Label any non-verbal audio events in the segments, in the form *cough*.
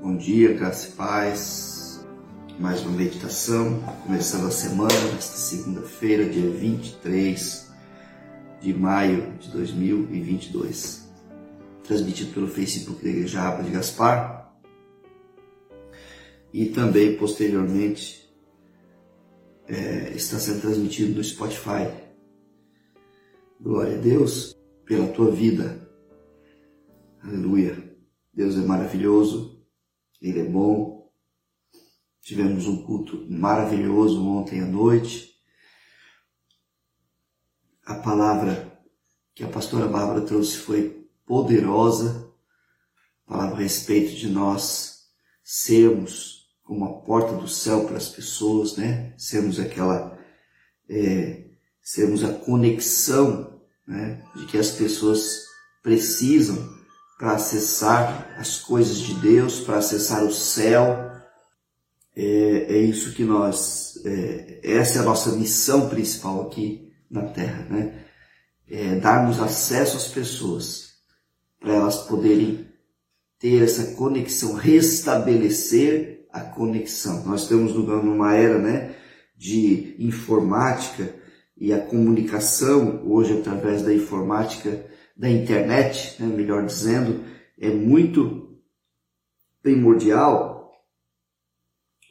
Bom dia, graça e paz. Mais uma meditação, começando a semana, nesta segunda-feira, dia 23 de maio de 2022. Transmitido pelo Facebook da Igreja Rapa de Gaspar. E também, posteriormente, é, está sendo transmitido no Spotify. Glória a Deus pela tua vida. Aleluia. Deus é maravilhoso, Ele é bom. Tivemos um culto maravilhoso ontem à noite. A palavra que a pastora Bárbara trouxe foi poderosa. Palavra a respeito de nós sermos como a porta do céu para as pessoas, né? Sermos aquela, é, sermos a conexão, né? De que as pessoas precisam para acessar as coisas de Deus, para acessar o céu. É, é isso que nós, é, essa é a nossa missão principal aqui na Terra, né? É darmos acesso às pessoas para elas poderem ter essa conexão, restabelecer a conexão. Nós estamos numa era, né, de informática e a comunicação hoje através da informática da internet, né, melhor dizendo, é muito primordial.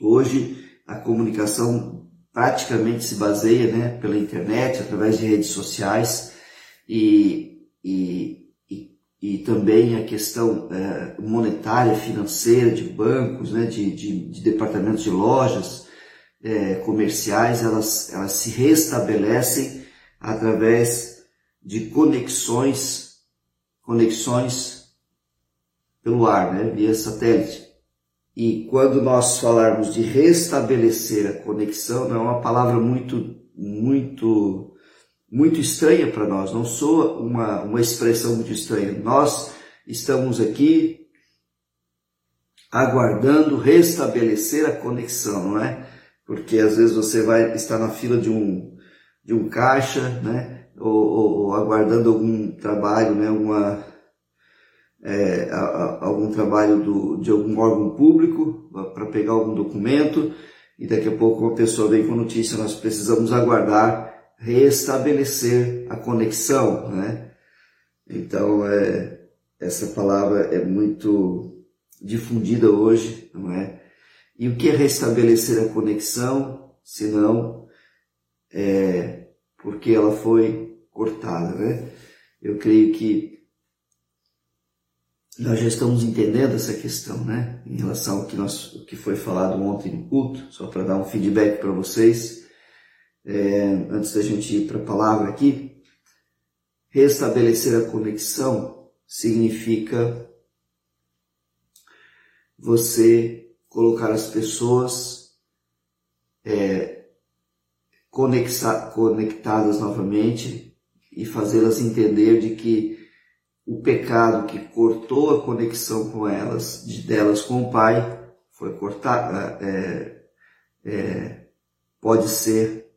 Hoje a comunicação praticamente se baseia né, pela internet, através de redes sociais e, e, e, e também a questão é, monetária, financeira, de bancos, né, de, de, de departamentos de lojas é, comerciais, elas, elas se restabelecem através de conexões, conexões pelo ar, né, via satélite. E quando nós falarmos de restabelecer a conexão, não é uma palavra muito, muito, muito estranha para nós, não soa uma, uma expressão muito estranha. Nós estamos aqui aguardando restabelecer a conexão, não é? Porque às vezes você vai estar na fila de um, de um caixa, né? ou, ou, ou aguardando algum trabalho, né, alguma, é, a, a, algum trabalho do, de algum órgão público para pegar algum documento e daqui a pouco uma pessoa vem com notícia, nós precisamos aguardar restabelecer a conexão, né? Então, é, essa palavra é muito difundida hoje, não é? E o que é restabelecer a conexão, se não é, porque ela foi cortada, né? Eu creio que nós já estamos entendendo essa questão, né? Em relação ao que, nós, o que foi falado ontem no culto, só para dar um feedback para vocês, é, antes da gente ir para a palavra aqui, restabelecer a conexão significa você colocar as pessoas é, conectadas novamente e fazê-las entender de que o pecado que cortou a conexão com elas, de delas com o Pai, foi cortado, é, é, pode ser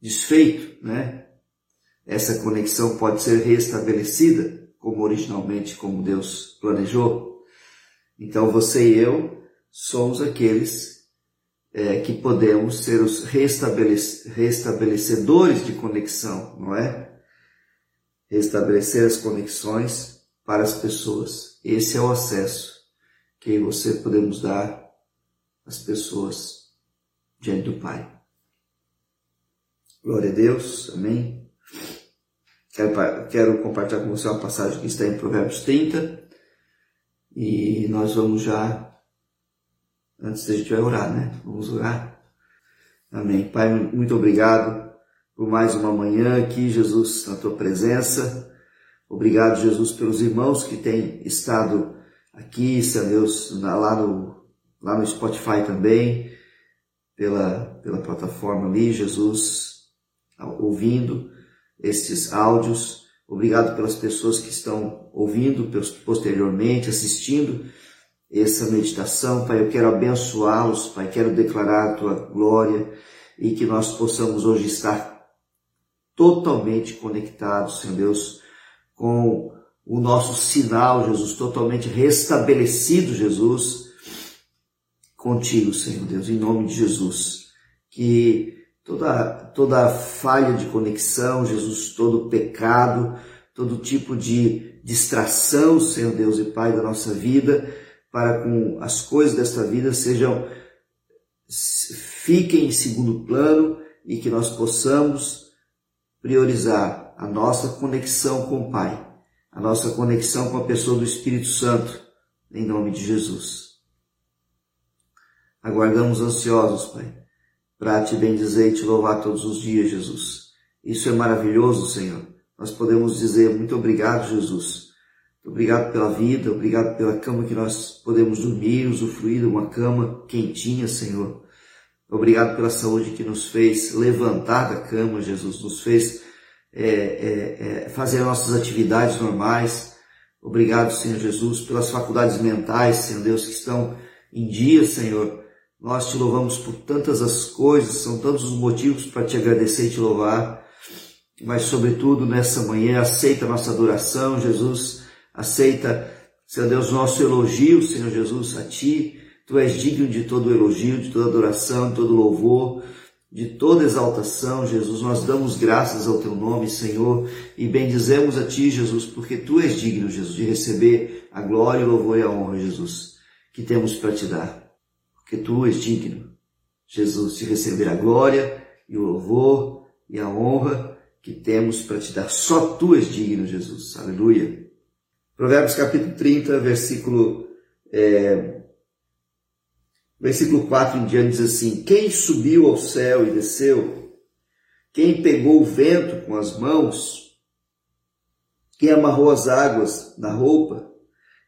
desfeito, né? Essa conexão pode ser restabelecida, como originalmente, como Deus planejou. Então você e eu somos aqueles é, que podemos ser os restabelecedores de conexão, não é? Restabelecer as conexões para as pessoas. Esse é o acesso que você podemos dar às pessoas diante do Pai. Glória a Deus, amém. Quero, quero compartilhar com você uma passagem que está em Provérbios 30 e nós vamos já Antes da gente vai orar, né? Vamos orar. Amém. Pai, muito obrigado por mais uma manhã aqui, Jesus, na tua presença. Obrigado, Jesus, pelos irmãos que têm estado aqui, Senhor Deus, lá no, lá no Spotify também, pela, pela plataforma ali, Jesus, ouvindo estes áudios. Obrigado pelas pessoas que estão ouvindo posteriormente, assistindo essa meditação, Pai. Eu quero abençoá-los, Pai. Quero declarar a tua glória e que nós possamos hoje estar totalmente conectados, Senhor Deus, com o nosso sinal, Jesus, totalmente restabelecido, Jesus, contigo, Senhor Deus, em nome de Jesus. Que toda, toda falha de conexão, Jesus, todo pecado, todo tipo de distração, Senhor Deus e Pai da nossa vida, para com as coisas desta vida sejam fiquem em segundo plano e que nós possamos priorizar a nossa conexão com o Pai, a nossa conexão com a pessoa do Espírito Santo, em nome de Jesus. Aguardamos ansiosos, Pai, para te bendizer e te louvar todos os dias, Jesus. Isso é maravilhoso, Senhor. Nós podemos dizer muito obrigado, Jesus. Obrigado pela vida, obrigado pela cama que nós podemos dormir, usufruir de uma cama quentinha, Senhor. Obrigado pela saúde que nos fez levantar da cama, Jesus, nos fez é, é, é, fazer nossas atividades normais. Obrigado, Senhor Jesus, pelas faculdades mentais, Senhor Deus, que estão em dia, Senhor. Nós te louvamos por tantas as coisas, são tantos os motivos para te agradecer e te louvar. Mas, sobretudo, nessa manhã, aceita a nossa adoração, Jesus. Aceita, Senhor Deus, nosso elogio, Senhor Jesus, a Ti Tu és digno de todo elogio, de toda adoração, de todo louvor, de toda exaltação, Jesus. Nós damos graças ao Teu nome, Senhor, e bendizemos a Ti, Jesus, porque Tu és digno, Jesus, de receber a glória, o louvor e a honra, Jesus, que temos para Te dar. Porque Tu és digno, Jesus, de receber a glória e o louvor e a honra que temos para Te dar. Só Tu és digno, Jesus. Aleluia. Provérbios capítulo 30, versículo é, Versículo 4 em diante diz assim: Quem subiu ao céu e desceu? Quem pegou o vento com as mãos? Quem amarrou as águas na roupa?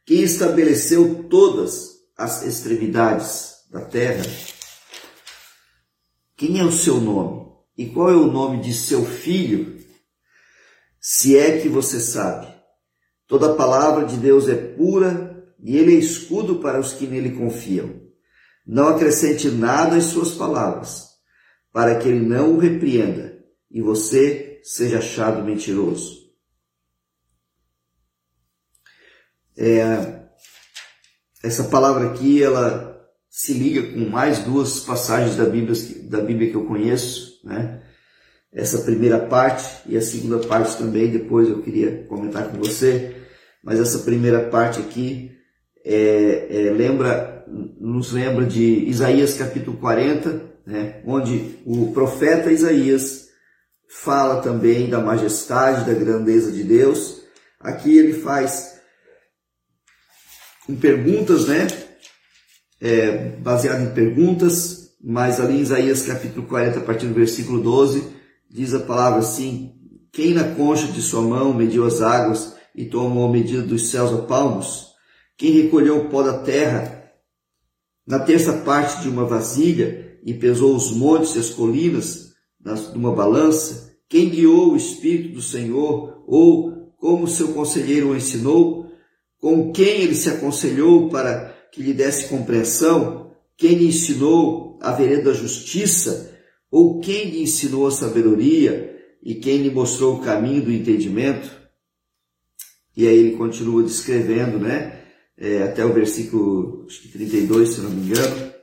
Quem estabeleceu todas as extremidades da terra? Quem é o seu nome? E qual é o nome de seu filho? Se é que você sabe. Toda a palavra de Deus é pura e ele é escudo para os que nele confiam. Não acrescente nada às suas palavras, para que ele não o repreenda e você seja achado mentiroso. É, essa palavra aqui, ela se liga com mais duas passagens da Bíblia, da Bíblia que eu conheço, né? Essa primeira parte e a segunda parte também, depois eu queria comentar com você, mas essa primeira parte aqui é, é, lembra nos lembra de Isaías capítulo 40, né, onde o profeta Isaías fala também da majestade, da grandeza de Deus. Aqui ele faz perguntas, né, é, baseado em perguntas, mas ali em Isaías capítulo 40, a partir do versículo 12, diz a palavra assim: Quem na concha de sua mão mediu as águas e tomou a medida dos céus a palmos? Quem recolheu o pó da terra na terça parte de uma vasilha e pesou os montes e as colinas numa balança, quem guiou o Espírito do Senhor, ou como seu conselheiro o ensinou, com quem ele se aconselhou para que lhe desse compreensão, quem lhe ensinou a vereda da justiça, ou quem lhe ensinou a sabedoria e quem lhe mostrou o caminho do entendimento? E aí ele continua descrevendo, né? é, até o versículo acho que 32, se não me engano,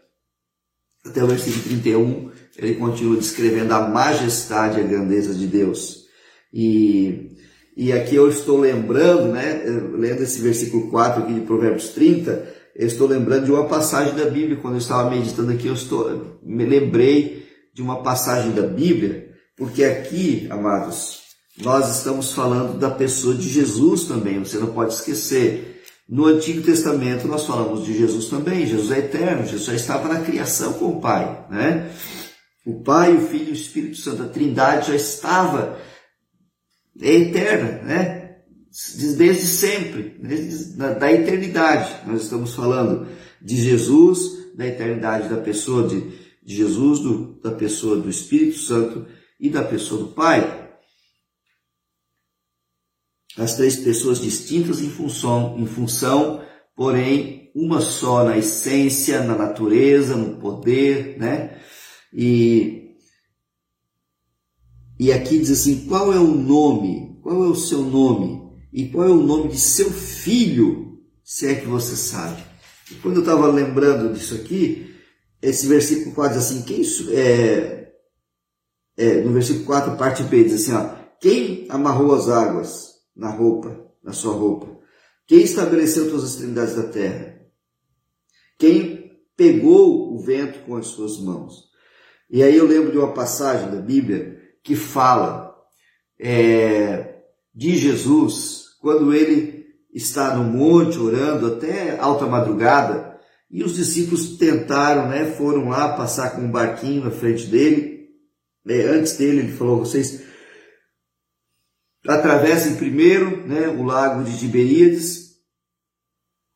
até o versículo 31, ele continua descrevendo a majestade e a grandeza de Deus. E, e aqui eu estou lembrando, né, lendo esse versículo 4 aqui de Provérbios 30, eu estou lembrando de uma passagem da Bíblia, quando eu estava meditando aqui, eu estou, me lembrei de uma passagem da Bíblia, porque aqui, amados, nós estamos falando da pessoa de Jesus também, você não pode esquecer. No Antigo Testamento nós falamos de Jesus também, Jesus é eterno, Jesus já estava na criação com o Pai, né? O Pai, o Filho e o Espírito Santo, a Trindade já estava é eterna, né? Desde sempre, desde da, da eternidade. Nós estamos falando de Jesus, da eternidade da pessoa de, de Jesus, do, da pessoa do Espírito Santo e da pessoa do Pai as três pessoas distintas em função, em função, porém, uma só na essência, na natureza, no poder, né? E, e aqui diz assim: qual é o nome? Qual é o seu nome? E qual é o nome de seu filho, se é que você sabe? E quando eu estava lembrando disso aqui, esse versículo 4 diz assim, quem, é, é, no versículo 4, parte B, diz assim, ó, quem amarrou as águas na roupa, na sua roupa? Quem estabeleceu todas as extremidades da terra? Quem pegou o vento com as suas mãos? E aí eu lembro de uma passagem da Bíblia que fala é, de Jesus quando ele está no monte orando até alta madrugada e os discípulos tentaram, né, foram lá passar com um barquinho na frente dele. É, antes dele, ele falou: vocês atravessem primeiro né, o lago de Tiberíades,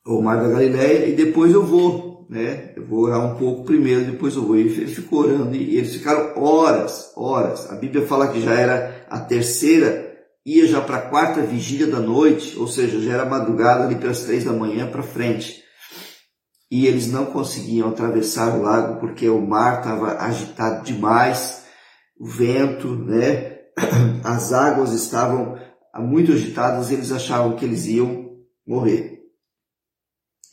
ou mar da Galileia, e depois eu vou. Né? Eu vou orar um pouco primeiro, depois eu vou. E ele ficou orando, e eles ficaram horas, horas. A Bíblia fala que já era a terceira, ia já para a quarta vigília da noite, ou seja, já era madrugada ali pelas três da manhã para frente. E eles não conseguiam atravessar o lago porque o mar estava agitado demais, o vento, né? *clears throat* as águas estavam muito agitadas eles achavam que eles iam morrer.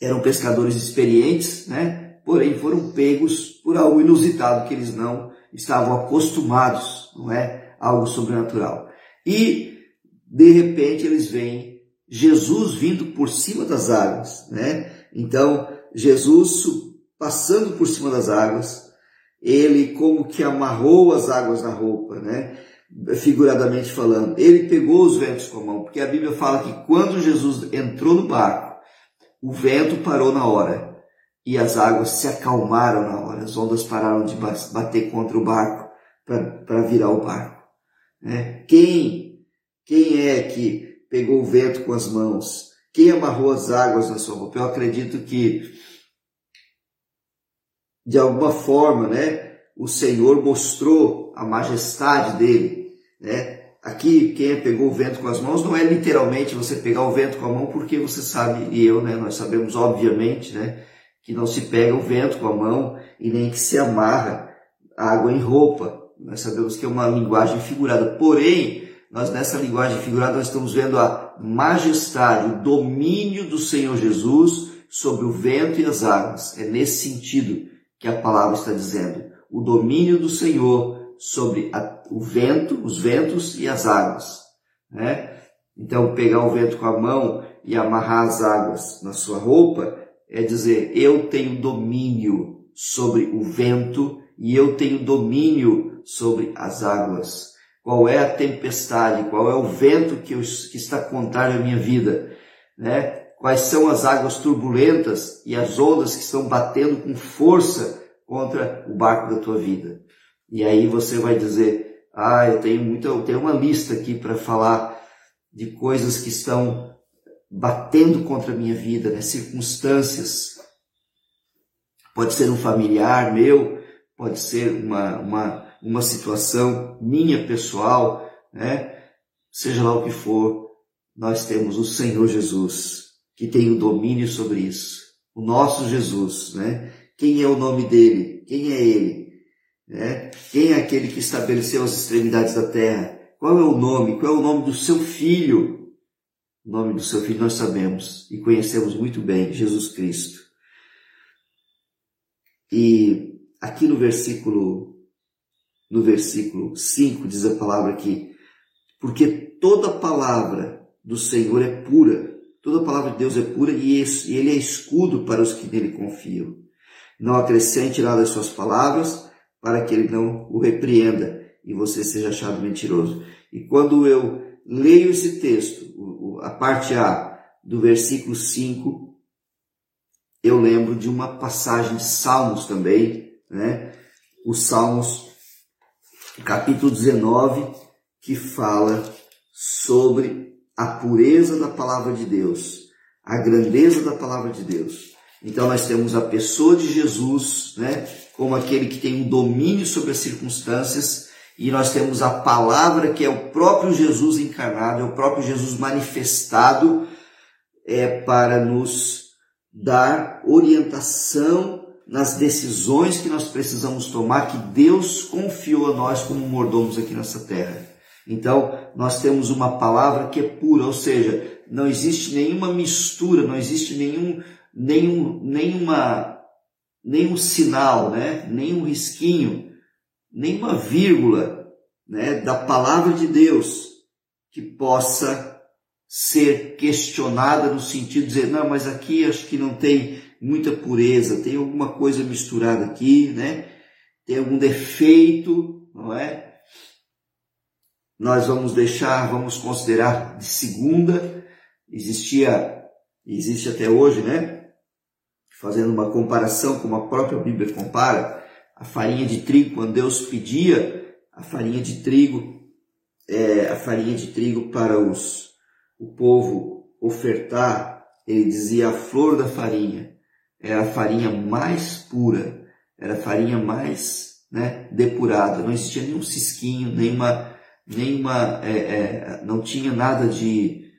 Eram pescadores experientes, né? porém foram pegos por algo inusitado que eles não estavam acostumados, não é? Algo sobrenatural. E, de repente, eles veem Jesus vindo por cima das águas, né? Então, Jesus passando por cima das águas, ele como que amarrou as águas na roupa, né? figuradamente falando. Ele pegou os ventos com a mão, porque a Bíblia fala que quando Jesus entrou no barco, o vento parou na hora e as águas se acalmaram na hora, as ondas pararam de bater contra o barco para virar o barco. Né? Quem, quem é que pegou o vento com as mãos? Quem amarrou as águas na sua roupa? Eu acredito que, de alguma forma, né, o Senhor mostrou a majestade dele né? Aqui, quem pegou o vento com as mãos não é literalmente você pegar o vento com a mão, porque você sabe, e eu, né, nós sabemos obviamente, né, que não se pega o vento com a mão e nem que se amarra água em roupa. Nós sabemos que é uma linguagem figurada. Porém, nós nessa linguagem figurada nós estamos vendo a majestade, o domínio do Senhor Jesus sobre o vento e as águas. É nesse sentido que a palavra está dizendo. O domínio do Senhor sobre a, o vento, os ventos e as águas. Né? Então, pegar o vento com a mão e amarrar as águas na sua roupa é dizer: eu tenho domínio sobre o vento e eu tenho domínio sobre as águas. Qual é a tempestade? Qual é o vento que, eu, que está contrário à minha vida? Né? Quais são as águas turbulentas e as ondas que estão batendo com força contra o barco da tua vida? E aí você vai dizer, ah, eu tenho muita, eu tenho uma lista aqui para falar de coisas que estão batendo contra a minha vida, né? circunstâncias. Pode ser um familiar meu, pode ser uma, uma, uma situação minha pessoal, né? Seja lá o que for, nós temos o Senhor Jesus, que tem o domínio sobre isso. O nosso Jesus, né? Quem é o nome dele? Quem é ele? Né? Quem é aquele que estabeleceu as extremidades da terra? Qual é o nome? Qual é o nome do seu filho? O nome do seu filho nós sabemos e conhecemos muito bem, Jesus Cristo. E aqui no versículo no versículo 5 diz a palavra aqui, porque toda palavra do Senhor é pura, toda palavra de Deus é pura e ele é escudo para os que nele confiam. Não acrescente nada às suas palavras, para que ele não o repreenda e você seja achado mentiroso. E quando eu leio esse texto, a parte A do versículo 5, eu lembro de uma passagem de Salmos também, né? Os Salmos, capítulo 19, que fala sobre a pureza da palavra de Deus, a grandeza da palavra de Deus. Então nós temos a pessoa de Jesus, né? como aquele que tem um domínio sobre as circunstâncias, e nós temos a palavra que é o próprio Jesus encarnado, é o próprio Jesus manifestado é para nos dar orientação nas decisões que nós precisamos tomar, que Deus confiou a nós como mordomos aqui nessa terra. Então, nós temos uma palavra que é pura, ou seja, não existe nenhuma mistura, não existe nenhum, nenhum, nenhuma, nenhum sinal, né? nenhum risquinho, nenhuma vírgula né? da palavra de Deus que possa ser questionada no sentido de dizer, não, mas aqui acho que não tem muita pureza, tem alguma coisa misturada aqui, né? Tem algum defeito, não é? Nós vamos deixar, vamos considerar de segunda, existia, existe até hoje, né? Fazendo uma comparação como a própria Bíblia compara, a farinha de trigo, quando Deus pedia a farinha de trigo, é, a farinha de trigo para os, o povo ofertar, ele dizia a flor da farinha era a farinha mais pura, era a farinha mais né, depurada, não existia nenhum cisquinho, nenhuma, nenhuma é, é, não tinha nada de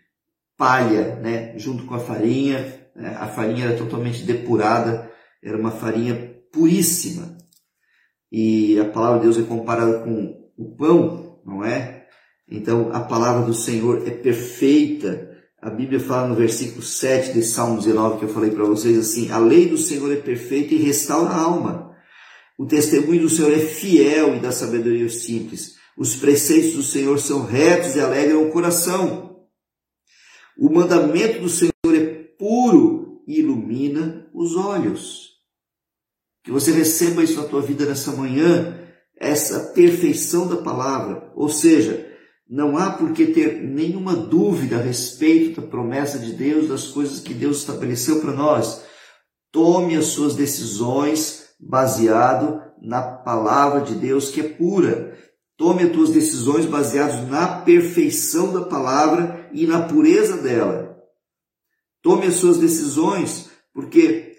palha né, junto com a farinha, né, a farinha era totalmente depurada, era uma farinha puríssima. E a palavra de Deus é comparada com o pão, não é? Então a palavra do Senhor é perfeita, a Bíblia fala no versículo 7 de Salmo 19 que eu falei para vocês assim: a lei do Senhor é perfeita e restaura a alma. O testemunho do Senhor é fiel e dá sabedoria aos simples. Os preceitos do Senhor são retos e alegram o coração. O mandamento do Senhor é puro e ilumina os olhos. Que você receba isso na tua vida nessa manhã, essa perfeição da palavra, ou seja, não há por que ter nenhuma dúvida a respeito da promessa de Deus, das coisas que Deus estabeleceu para nós. Tome as suas decisões baseado na palavra de Deus que é pura. Tome as tuas decisões baseadas na perfeição da palavra e na pureza dela. Tome as suas decisões porque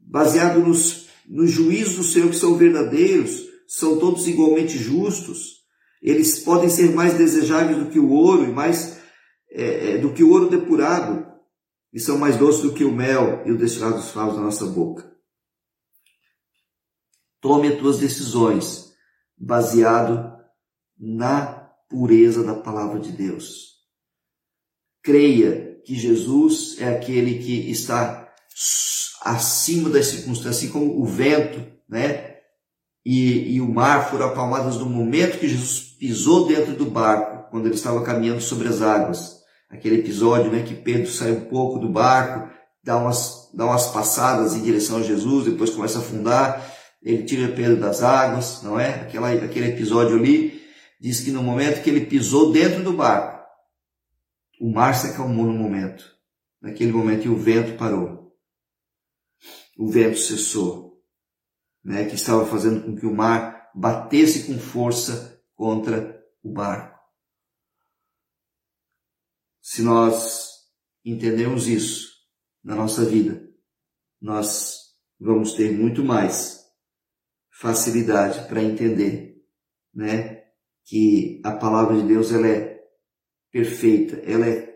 baseado nos, nos juízos do Senhor que são verdadeiros, são todos igualmente justos eles podem ser mais desejáveis do que o ouro e mais é, é, do que o ouro depurado, e são mais doces do que o mel e o destilado dos favos da nossa boca. Tome as tuas decisões baseado na pureza da palavra de Deus. Creia que Jesus é aquele que está acima das circunstâncias, assim como o vento, né? E, e o mar foram acalmados no momento que Jesus pisou dentro do barco quando ele estava caminhando sobre as águas. Aquele episódio, né, que Pedro sai um pouco do barco, dá umas, dá umas passadas em direção a Jesus, depois começa a afundar, ele tira Pedro das águas, não é? Aquela, aquele episódio ali diz que no momento que ele pisou dentro do barco, o mar se acalmou no momento. Naquele momento e o vento parou. O vento cessou, né, que estava fazendo com que o mar batesse com força contra o barco. Se nós entendemos isso na nossa vida, nós vamos ter muito mais facilidade para entender, né, que a palavra de Deus ela é perfeita, ela é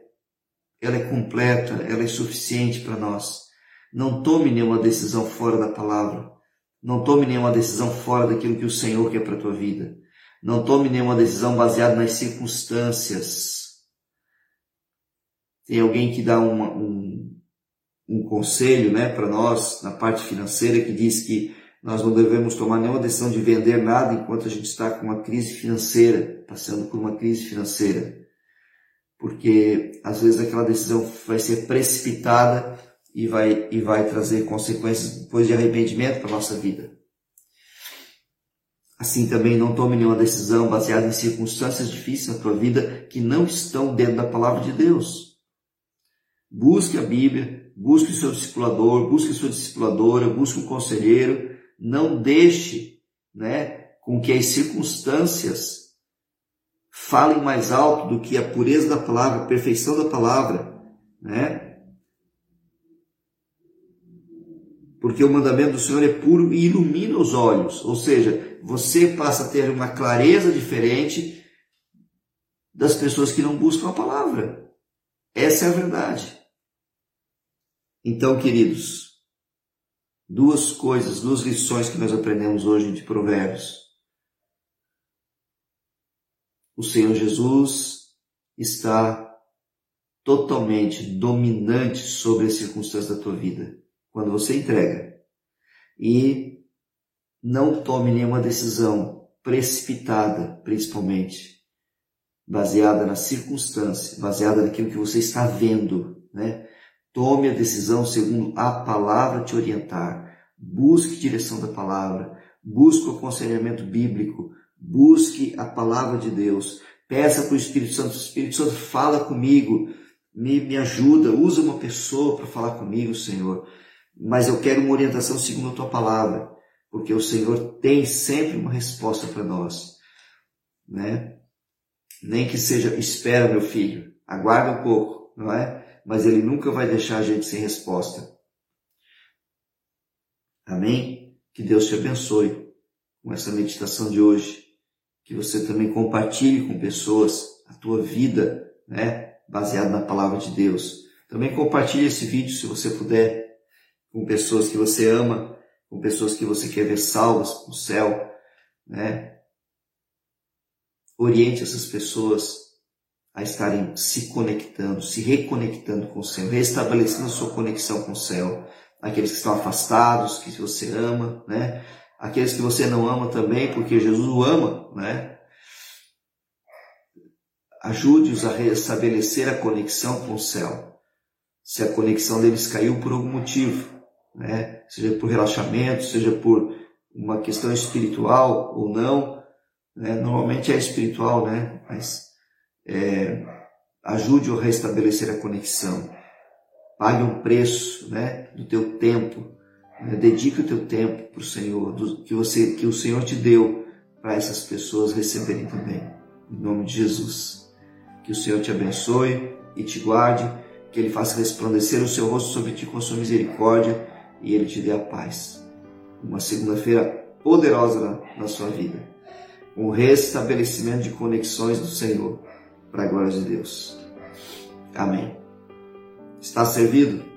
ela é completa, ela é suficiente para nós. Não tome nenhuma decisão fora da palavra. Não tome nenhuma decisão fora daquilo que o Senhor quer para a tua vida. Não tome nenhuma decisão baseada nas circunstâncias. Tem alguém que dá uma, um, um conselho né, para nós na parte financeira que diz que nós não devemos tomar nenhuma decisão de vender nada enquanto a gente está com uma crise financeira, passando por uma crise financeira. Porque às vezes aquela decisão vai ser precipitada e vai, e vai trazer consequências depois de arrependimento para a nossa vida. Assim também não tome nenhuma decisão baseada em circunstâncias difíceis na tua vida que não estão dentro da palavra de Deus. Busque a Bíblia, busque o seu discipulador, busque a sua discipuladora, busque um conselheiro. Não deixe né, com que as circunstâncias falem mais alto do que a pureza da palavra, a perfeição da palavra. Né? Porque o mandamento do Senhor é puro e ilumina os olhos, ou seja, você passa a ter uma clareza diferente das pessoas que não buscam a palavra. Essa é a verdade. Então, queridos, duas coisas, duas lições que nós aprendemos hoje de Provérbios. O Senhor Jesus está totalmente dominante sobre as circunstâncias da tua vida. Quando você entrega. E não tome nenhuma decisão precipitada, principalmente, baseada na circunstância, baseada naquilo que você está vendo, né? Tome a decisão segundo a palavra te orientar. Busque direção da palavra, busque o aconselhamento bíblico, busque a palavra de Deus. Peça para o Espírito Santo, o Espírito Santo fala comigo, me, me ajuda, usa uma pessoa para falar comigo, Senhor. Mas eu quero uma orientação segundo a tua palavra, porque o Senhor tem sempre uma resposta para nós, né? Nem que seja, espera meu filho, aguarda um pouco, não é? Mas ele nunca vai deixar a gente sem resposta. Amém? Que Deus te abençoe com essa meditação de hoje. Que você também compartilhe com pessoas a tua vida, né? Baseada na palavra de Deus. Também compartilhe esse vídeo, se você puder, com pessoas que você ama, com pessoas que você quer ver salvas no céu, né? Oriente essas pessoas a estarem se conectando, se reconectando com o céu, restabelecendo a sua conexão com o céu. Aqueles que estão afastados, que você ama, né? Aqueles que você não ama também, porque Jesus o ama, né? Ajude-os a restabelecer a conexão com o céu. Se a conexão deles caiu por algum motivo, né? Seja por relaxamento, seja por uma questão espiritual ou não, né? Normalmente é espiritual, né? Mas é, ajude-o a restabelecer a conexão. Pague um preço, né? Do teu tempo, né? Dedique o teu tempo para o Senhor, do, que, você, que o Senhor te deu para essas pessoas receberem também. Em nome de Jesus. Que o Senhor te abençoe e te guarde, que Ele faça resplandecer o seu rosto sobre ti com sua misericórdia e Ele te dê a paz. Uma segunda-feira poderosa na, na sua vida. Um restabelecimento de conexões do Senhor, para a glória de Deus. Amém. Está servido?